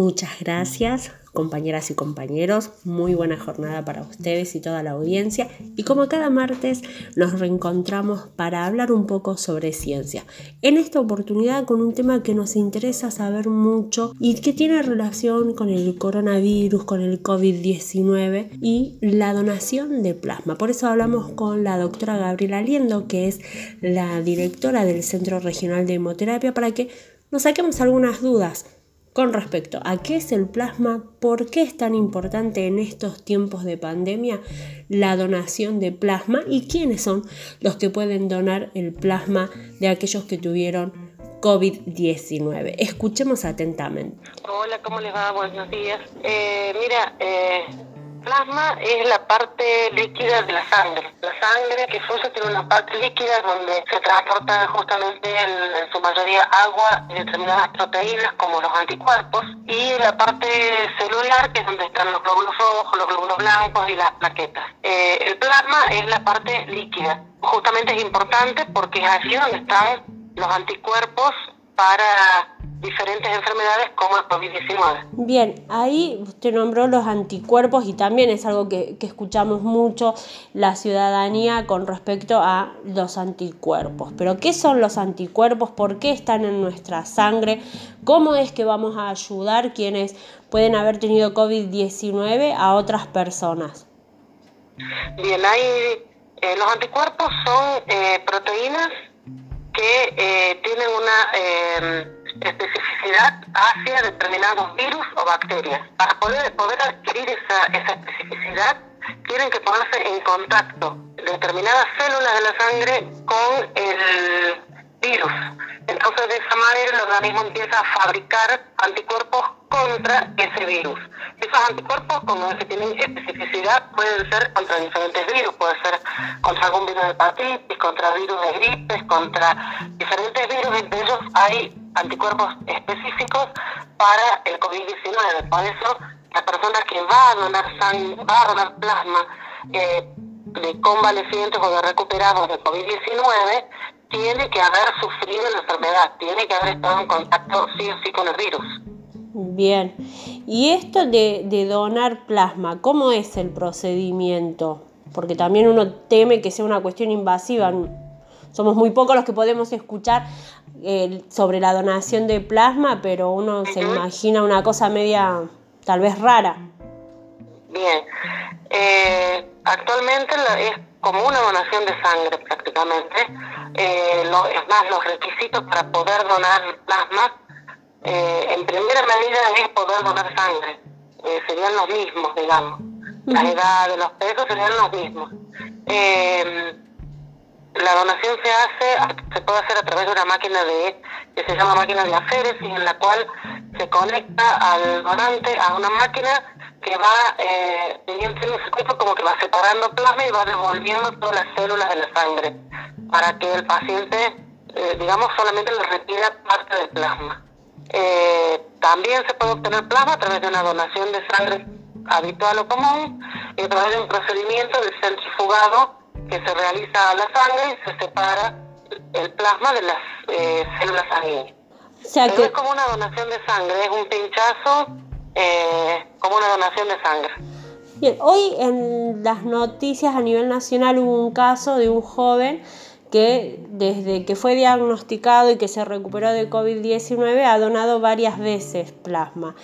Muchas gracias, compañeras y compañeros. Muy buena jornada para ustedes y toda la audiencia. Y como cada martes nos reencontramos para hablar un poco sobre ciencia. En esta oportunidad con un tema que nos interesa saber mucho y que tiene relación con el coronavirus, con el COVID-19 y la donación de plasma. Por eso hablamos con la doctora Gabriela Liendo, que es la directora del Centro Regional de Hemoterapia, para que nos saquemos algunas dudas con respecto a qué es el plasma, por qué es tan importante en estos tiempos de pandemia la donación de plasma y quiénes son los que pueden donar el plasma de aquellos que tuvieron COVID-19. Escuchemos atentamente. Hola, ¿cómo les va? Buenos días. Eh, mira, eh, plasma es la parte líquida de la sangre. La sangre que fuese tiene una parte líquida donde se transporta justamente en, su mayoría agua y determinadas proteínas como los anticuerpos y la parte celular que es donde están los glóbulos rojos, los glóbulos blancos y las plaquetas. Eh, el plasma es la parte líquida. Justamente es importante porque es allí donde están los anticuerpos para diferentes enfermedades como el COVID-19. Bien, ahí usted nombró los anticuerpos y también es algo que, escuchamos mucho la ciudadanía con respecto a los anticuerpos. Pero ¿qué son los anticuerpos? ¿Por qué están en nuestra sangre? ¿Cómo es que vamos a ayudar quienes pueden haber tenido COVID-19 a otras personas? Bien, hay, eh, los anticuerpos son eh, proteínas que eh, tienen una especificidad hacia determinados virus o bacterias. Para poder, poder adquirir esa, esa especificidad, tienen que ponerse en contacto determinadas células de la sangre con el virus. Entonces, de esa manera, el organismo empieza a fabricar anticuerpos contra ese virus. Esos anticuerpos, como se tienen especificidad, pueden ser contra diferentes virus, puede ser contra algún virus de hepatitis, contra virus de gripes, contra diferentes virus, entre ellos hay anticuerpos específicos para el COVID-19. Por eso, la persona que va a donar sangre, va a donar plasma eh, de convalecientes o de recuperados de COVID-19, tiene que haber sufrido la enfermedad, tiene que haber estado en contacto sí o sí con el virus. Bien, y esto de, de donar plasma, ¿cómo es el procedimiento? Porque también uno teme que sea una cuestión invasiva. Somos muy pocos los que podemos escuchar sobre la donación de plasma, pero uno se imagina una cosa media, tal vez rara. Bien, eh, actualmente es como una donación de sangre prácticamente. Eh, es más, los requisitos para poder donar plasma, eh, en primera medida es poder donar sangre. serían los mismos, digamos. La edad de los pesos serían los mismos. La donación se hace, se puede hacer a través de una máquina de que se llama máquina de aféresis, en la cual se conecta al donante a una máquina que va, eh, teniendo un circuito como que va separando plasma y va devolviendo todas las células de la sangre, para que el paciente, eh, digamos, solamente le retira parte del plasma. Eh, también se puede obtener plasma a través de una donación de sangre habitual o común y a través de un procedimiento de centrifugado que se realiza a la sangre y se separa el plasma de las eh, células sanguíneas. es como una donación de sangre, es un pinchazo eh, como una donación de sangre. Bien, hoy en las noticias a nivel nacional hubo un caso de un joven que desde que fue diagnosticado y que se recuperó de COVID-19 ha donado varias veces plasma.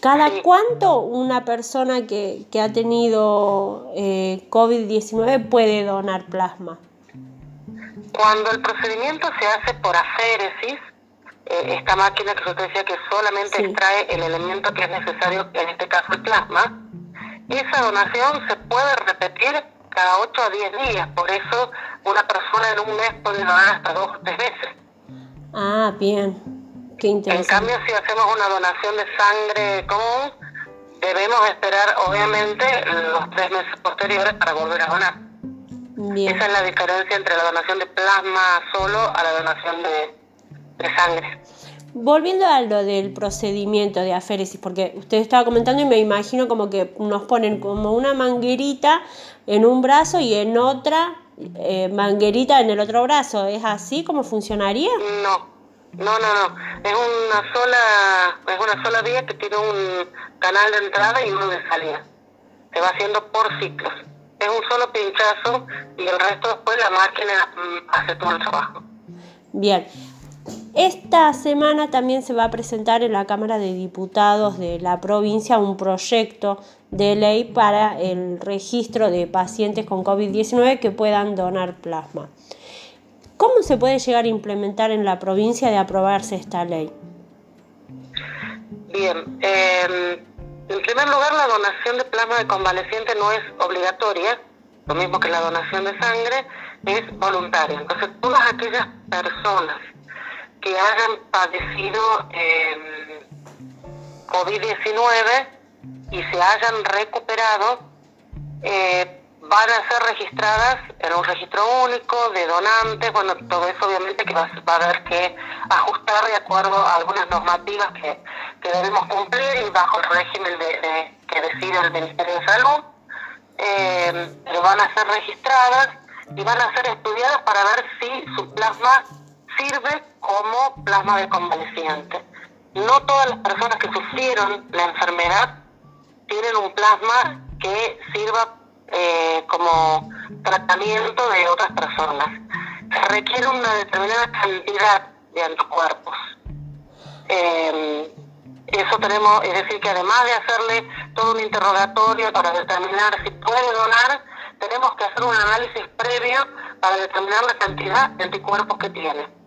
¿Cada cuánto una persona que, ha tenido eh, COVID-19 puede donar plasma? Cuando el procedimiento se hace por aféresis, eh, esta máquina que usted decía que solamente extrae el elemento que es necesario, en este caso el plasma, esa donación se puede repetir cada 8 a 10 días. Por eso una persona en un mes puede donar hasta dos o tres veces. Ah, bien. En cambio, si hacemos una donación de sangre común, debemos esperar, obviamente, los tres meses posteriores para volver a donar. Esa es la diferencia entre la donación de plasma solo a la donación de, sangre. Volviendo a lo del procedimiento de aféresis, porque usted estaba comentando y me imagino como que nos ponen como una manguerita en un brazo y en otra eh, manguerita en el otro brazo. ¿Es así como funcionaría? No, No, no, no. Es una sola, es una sola vía que tiene un canal de entrada y uno de salida. Se va haciendo por ciclos. Es un solo pinchazo y el resto después la máquina mm, hace todo el trabajo. Bien. Esta semana también se va a presentar en la Cámara de Diputados de la provincia un proyecto de ley para el registro de pacientes con COVID-19 que puedan donar plasma. ¿Cómo se puede llegar a implementar en la provincia de aprobarse esta ley? Bien, em, en primer lugar la donación de plasma de convaleciente no es obligatoria, lo mismo que la donación de sangre, es voluntaria. Entonces todas aquellas personas que hayan padecido em, COVID-19 y se hayan recuperado, eh, van a ser registradas en un registro único de donantes, bueno, todo eso obviamente que va, a haber que ajustar de acuerdo a algunas normativas que, debemos cumplir y bajo el régimen de, que decide el Ministerio de Salud, eh, pero van a ser registradas y van a ser estudiadas para ver si su plasma sirve como plasma de convaleciente. No todas las personas que sufrieron la enfermedad tienen un plasma que sirva eh, como tratamiento de otras personas. Requiere una determinada cantidad de anticuerpos. Em, eso tenemos, es decir, que además de hacerle todo un interrogatorio para determinar si puede donar, tenemos que hacer un análisis previo para determinar la cantidad de anticuerpos que tiene.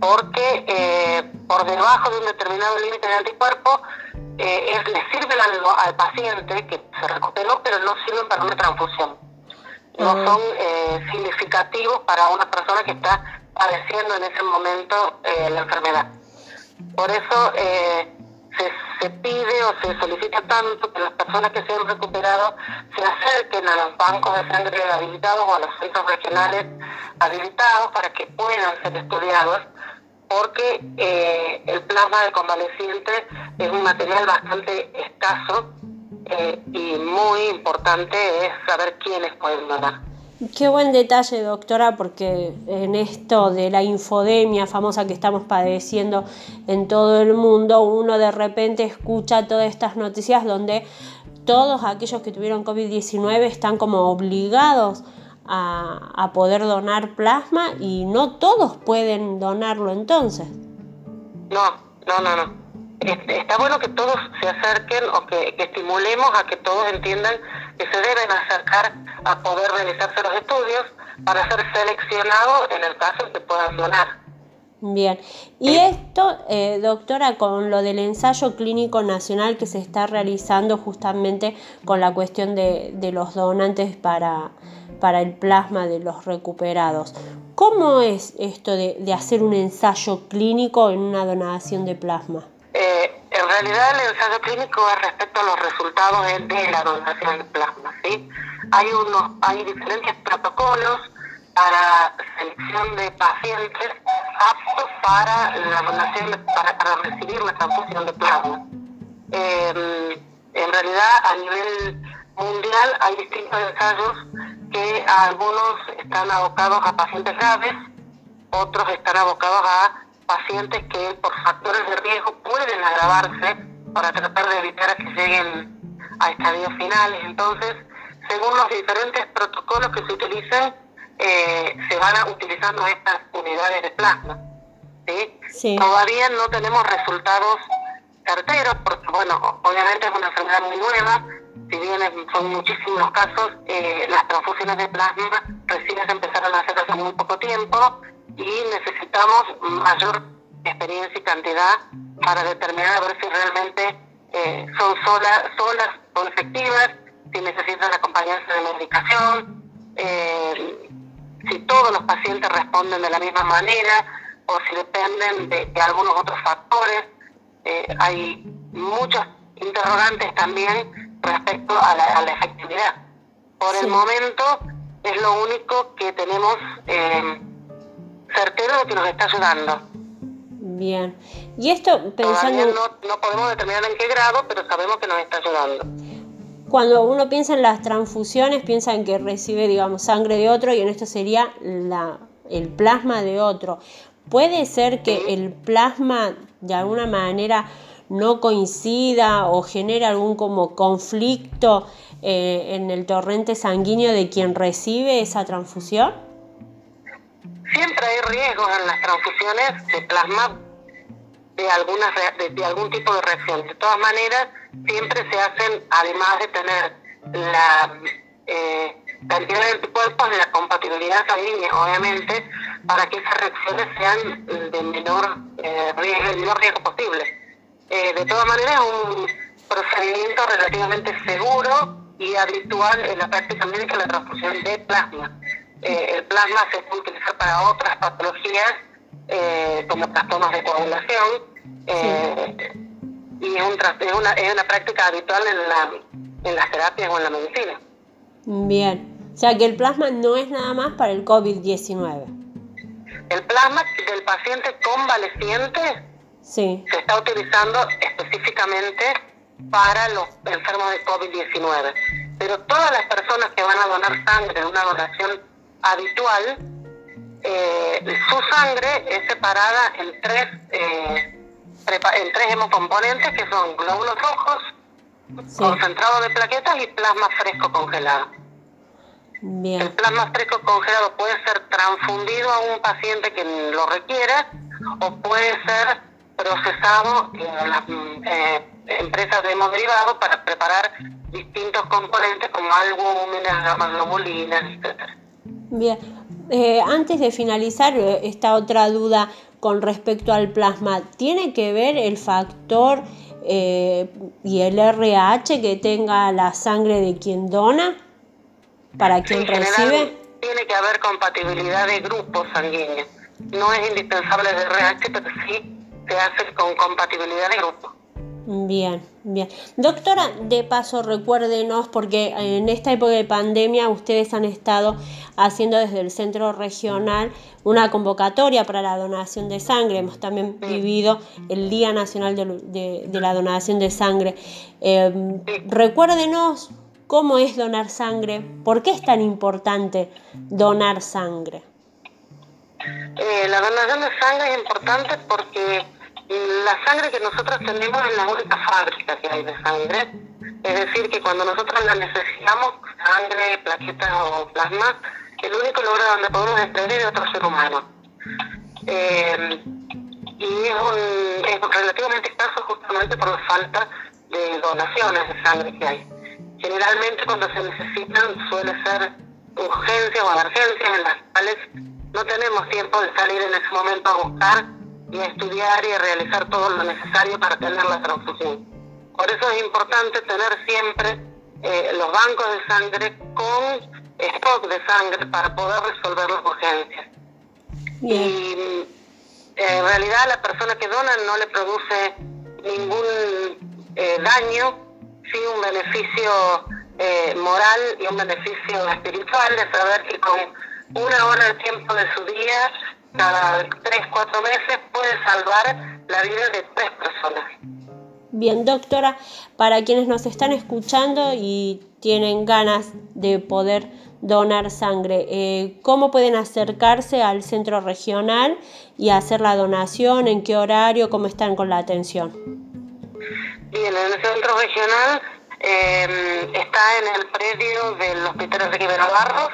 Porque eh, por debajo de un determinado límite de anticuerpos eh, le sirven al, paciente que se recuperó, pero no sirven para una transfusión. No son eh, significativos para una persona que está padeciendo en ese momento eh, la enfermedad. Por eso se, se, pide o se solicita tanto que las personas que se han recuperado se acerquen a los bancos de sangre habilitados o a los centros regionales habilitados para que puedan ser estudiados porque eh, el plasma de convaleciente es un material bastante escaso eh, y muy importante es saber quiénes pueden donar. Qué buen detalle, doctora, porque en esto de la infodemia famosa que estamos padeciendo en todo el mundo, uno de repente escucha todas estas noticias donde todos aquellos que tuvieron COVID-19 están como obligados a, poder donar plasma y no todos pueden donarlo entonces. No, no, no, no. Está bueno que todos se acerquen o que, estimulemos a que todos entiendan que se deben acercar a poder realizarse los estudios para ser seleccionados en el caso de que puedan donar. Bien, y esto, eh, doctora, con lo del ensayo clínico nacional que se está realizando justamente con la cuestión de, de los donantes para, para el plasma de los recuperados. ¿Cómo es esto de, hacer un ensayo clínico en una donación de plasma? En realidad el ensayo clínico es respecto a los resultados de, la donación de plasma. ¿sí? Hay, unos, hay diferentes protocolos para selección de pacientes aptos para la donación, para, recibir la transfusión de plasma. Eh, en realidad a nivel mundial hay distintos ensayos que algunos están abocados a pacientes graves, otros están abocados a pacientes que por factores de riesgo pueden agravarse para tratar de evitar que lleguen a estadios finales. Entonces, según los diferentes protocolos que se utilizan, eh, se van utilizando estas unidades de plasma. ¿sí? Todavía no tenemos resultados certeros, porque, bueno, obviamente es una enfermedad muy nueva, si bien son muchísimos casos, eh, las transfusiones de plasma recién se empezaron a hacer hace muy poco tiempo y necesitamos mayor experiencia y cantidad para determinar a ver si realmente eh, son solas, solas, son efectivas, si necesitan acompañarse de medicación, eh, si todos los pacientes responden de la misma manera o si dependen de, algunos otros factores. hay muchos interrogantes también respecto a la, efectividad. Por el momento es lo único que tenemos eh, certero de que nos está ayudando. Bien. Y esto pensando... no, no podemos determinar en qué grado, pero sabemos que nos está ayudando. Cuando uno piensa en las transfusiones, piensa en que recibe, digamos, sangre de otro y en esto sería la, el plasma de otro. ¿Puede ser que el plasma de alguna manera no coincida o genere algún como conflicto eh, en el torrente sanguíneo de quien recibe esa transfusión? Siempre hay riesgos en las transfusiones de plasma de, algunas, de, algún tipo de reacción. De todas maneras, siempre se hacen, además de tener la eh, cantidad de anticuerpos, la compatibilidad sanguínea, obviamente, para que esas reacciones sean de menor eh, riesgo, menor riesgo posible. Eh, de todas maneras, es un procedimiento relativamente seguro y habitual en la práctica médica la transfusión de plasma. Eh, el plasma se puede utilizar para otras patologías eh, como trastornos de coagulación y es, una, es una práctica habitual en, la, en las terapias o en la medicina. Bien, o sea que el plasma no es nada más para el COVID-19. El plasma del paciente convaleciente se está utilizando específicamente para los enfermos de COVID-19. Pero todas las personas que van a donar sangre en una donación habitual, eh, su sangre es separada en tres, eh, en tres hemocomponentes que son glóbulos rojos, concentrado de plaquetas y plasma fresco congelado. El plasma fresco congelado puede ser transfundido a un paciente que lo requiera o puede ser procesado en las eh, empresas de hemoderivados para preparar distintos componentes como albúminas, globulinas, etc. Bien, eh, antes de finalizar eh, esta otra duda con respecto al plasma, ¿tiene que ver el factor y el RH que tenga la sangre de quien dona para quien recibe? Tiene que haber compatibilidad de grupos sanguíneos. No es indispensable el RH, pero sí se hace con compatibilidad de grupo. Bien, bien. Doctora, de paso recuérdenos, porque en esta época de pandemia ustedes han estado haciendo desde el centro regional una convocatoria para la donación de sangre. Hemos también vivido el Día Nacional de, la Donación de Sangre. Em, recuérdenos cómo es donar sangre, por qué es tan importante donar sangre. Eh, la donación de sangre es importante porque la sangre que nosotros tenemos es la única fábrica que hay de sangre. Es decir, que cuando nosotros la necesitamos, sangre, plaquetas o plasma, el único lugar donde podemos extraer de otro ser humano. Eh, y es, un, es relativamente escaso justamente por la falta de donaciones de sangre que hay. Generalmente cuando se necesitan suele ser urgencias o emergencias en las cuales no tenemos tiempo de salir en ese momento a buscar y a estudiar y a realizar todo lo necesario para tener la transfusión. Por eso es importante tener siempre eh, los bancos de sangre con stock de sangre para poder resolver las urgencias. Y eh, en realidad la persona que dona no le produce ningún eh, daño, sí un beneficio moral y un beneficio espiritual de saber que con una hora de tiempo de su día cada tres, cuatro meses puede salvar la vida de tres personas. Bien, doctora, para quienes nos están escuchando y tienen ganas de poder donar sangre, eh, ¿cómo pueden acercarse al centro regional y hacer la donación? ¿En qué horario? ¿Cómo están con la atención? Bien, en el centro regional eh, está en el predio del Hospital Enrique Barros.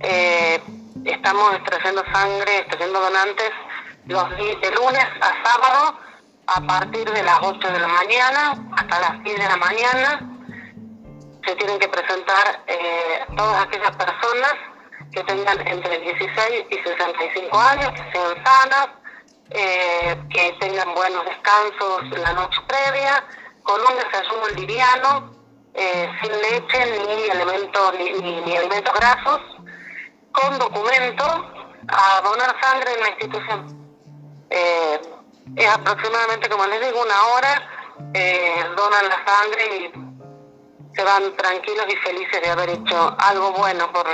Eh, estamos extrayendo sangre, extrayendo donantes los de lunes a sábado a partir de las 8 de la mañana hasta las 10 de la mañana. Tienen que presentar eh, todas aquellas personas que tengan entre 16 y 65 años, que sean sanas, eh, que tengan buenos descansos la noche previa, con un desayuno liviano, eh, sin leche ni elementos ni, ni alimentos grasos con documento a donar sangre en la institución. Eh, es aproximadamente, como les digo, una hora, donan la sangre y se van tranquilos y felices de haber hecho algo bueno por,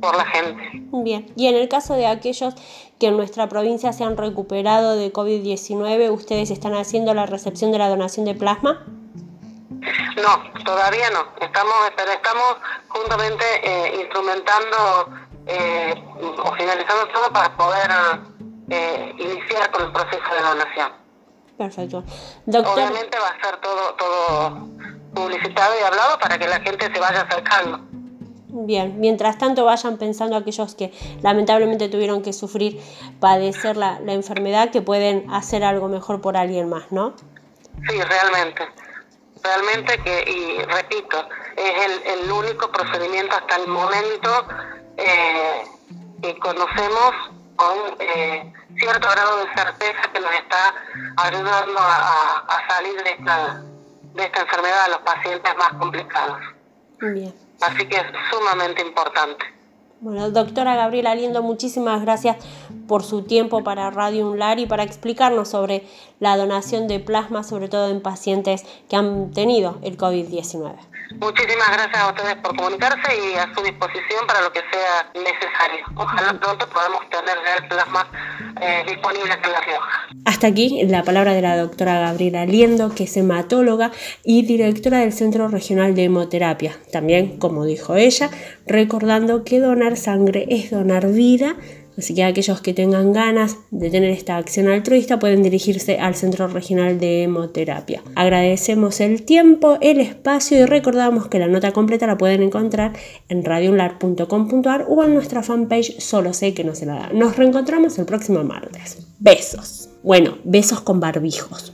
por la gente. Bien, y en el caso de aquellos que en nuestra provincia se han recuperado de COVID-19, ¿ustedes están haciendo la recepción de la donación de plasma? No, todavía no. Estamos, pero estamos juntamente eh, instrumentando eh, o finalizando todo para poder Perfecto. Obviamente va a ser todo, todo publicitado y hablado para que la gente se vaya acercando. Bien, mientras tanto vayan pensando aquellos que lamentablemente tuvieron que sufrir, padecer la, la enfermedad, que pueden hacer algo mejor por alguien más, ¿no? Sí, realmente. Realmente que, y repito, es el, el único procedimiento hasta el momento eh, que conocemos con eh, cierto grado de certeza que nos está ayudando a, a salir de esta, de esta enfermedad a los pacientes más complicados. Bien. Así que es sumamente importante. Bueno, doctora Gabriela Liendo, muchísimas gracias por su tiempo para Radio UNLAR y para explicarnos sobre la donación de plasma, sobre todo en pacientes que han tenido el COVID-19. Muchísimas gracias a ustedes por comunicarse y a su disposición para lo que sea necesario. Ojalá pronto podamos tener el plasma eh, disponible en La Rioja. Hasta aquí la palabra de la doctora Gabriela Liendo, que es hematóloga y directora del Centro Regional de Hemoterapia. También, como dijo ella, recordando que donar sangre es donar vida Así que aquellos que tengan ganas de tener esta acción altruista pueden dirigirse al Centro Regional de Hemoterapia. Agradecemos el tiempo, el espacio y recordamos que la nota completa la pueden encontrar en radiolar.com.ar o en nuestra fanpage Solo sé que no se la da. Nos reencontramos el próximo martes. Besos. Bueno, besos con barbijos.